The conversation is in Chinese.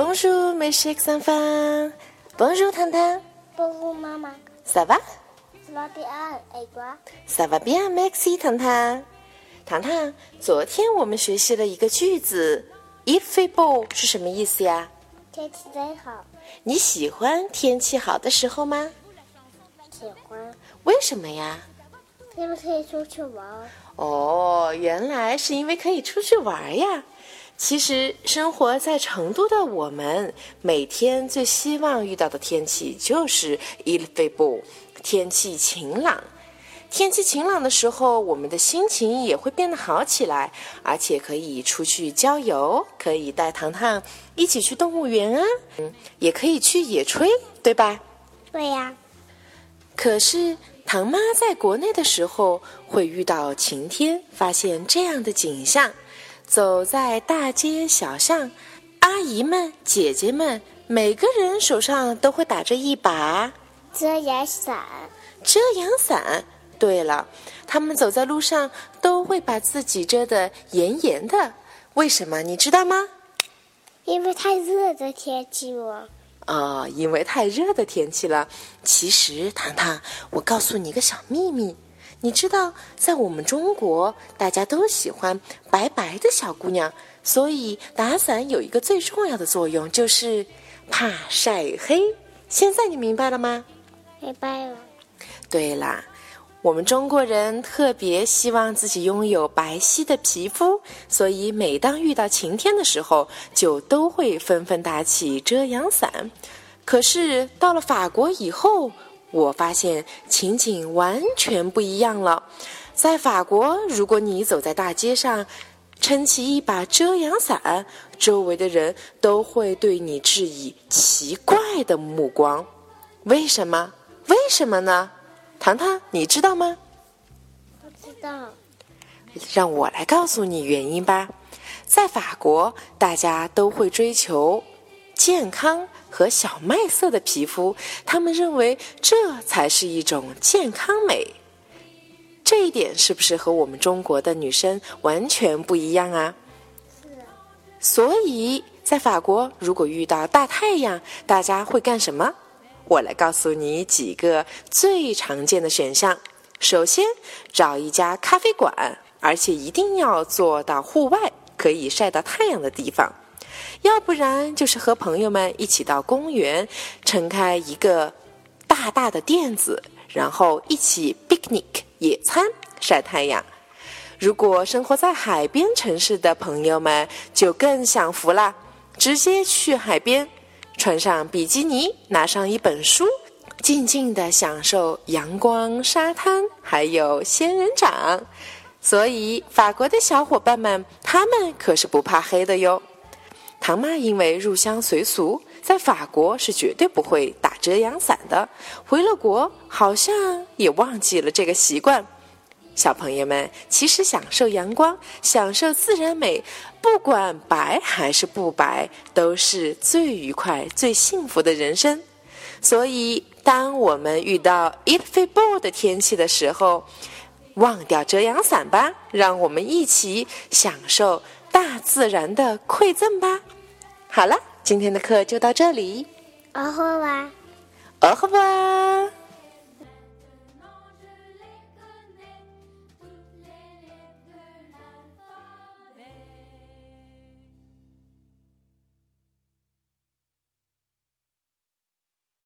Bonjour, mes chers enfants. Bonjour, Tante.。Bonjour, maman. Ça va? Ça va bien, et toi? Ça va bien, merci, 糖糖。糖糖，昨天我们学习了一个句子，“Il fait beau” 是什么意思呀？天气真好。你喜欢天气好的时候吗？喜欢。为什么呀？因为可以出去玩。哦，原来是因为可以出去玩呀。其实，生活在成都的我们，每天最希望遇到的天气就是 il fait beau，天气晴朗。天气晴朗的时候，我们的心情也会变得好起来，而且可以出去郊游，可以带糖糖一起去动物园啊，嗯，也可以去野炊，对吧？对呀。可是，唐妈在国内的时候，会遇到晴天，发现这样的景象。走在大街小巷，阿姨们、姐姐们，每个人手上都会打着一把遮阳伞。遮阳伞。对了，他们走在路上都会把自己遮得严严的。为什么？你知道吗？因为太热的天气了。啊，因为太热的天气了。其实，糖糖，我告诉你个小秘密。你知道，在我们中国，大家都喜欢白白的小姑娘，所以打伞有一个最重要的作用，就是怕晒黑。现在你明白了吗？明白了。对啦，我们中国人特别希望自己拥有白皙的皮肤，所以每当遇到晴天的时候，就都会纷纷打起遮阳伞。可是到了法国以后，我发现情景完全不一样了。在法国，如果你走在大街上，撑起一把遮阳伞，周围的人都会对你致以奇怪的目光。为什么？为什么呢？糖糖，你知道吗？不知道。让我来告诉你原因吧。在法国，大家都会追求健康。和小麦色的皮肤，他们认为这才是一种健康美。这一点是不是和我们中国的女生完全不一样啊？是。所以在法国，如果遇到大太阳，大家会干什么？我来告诉你几个最常见的选项。首先，找一家咖啡馆，而且一定要坐到户外，可以晒到太阳的地方。要不然就是和朋友们一起到公园，撑开一个大大的垫子，然后一起 picnic 野餐晒太阳。如果生活在海边城市的朋友们就更享福啦，直接去海边，穿上比基尼，拿上一本书，静静的享受阳光、沙滩，还有仙人掌。所以法国的小伙伴们，他们可是不怕黑的哟。唐妈因为入乡随俗，在法国是绝对不会打遮阳伞的。回了国，好像也忘记了这个习惯。小朋友们，其实享受阳光、享受自然美，不管白还是不白，都是最愉快、最幸福的人生。所以，当我们遇到 it f e b o 的天气的时候，忘掉遮阳伞吧，让我们一起享受大自然的馈赠吧。好了，今天的课就到这里。哦呵吧，哦呵吧。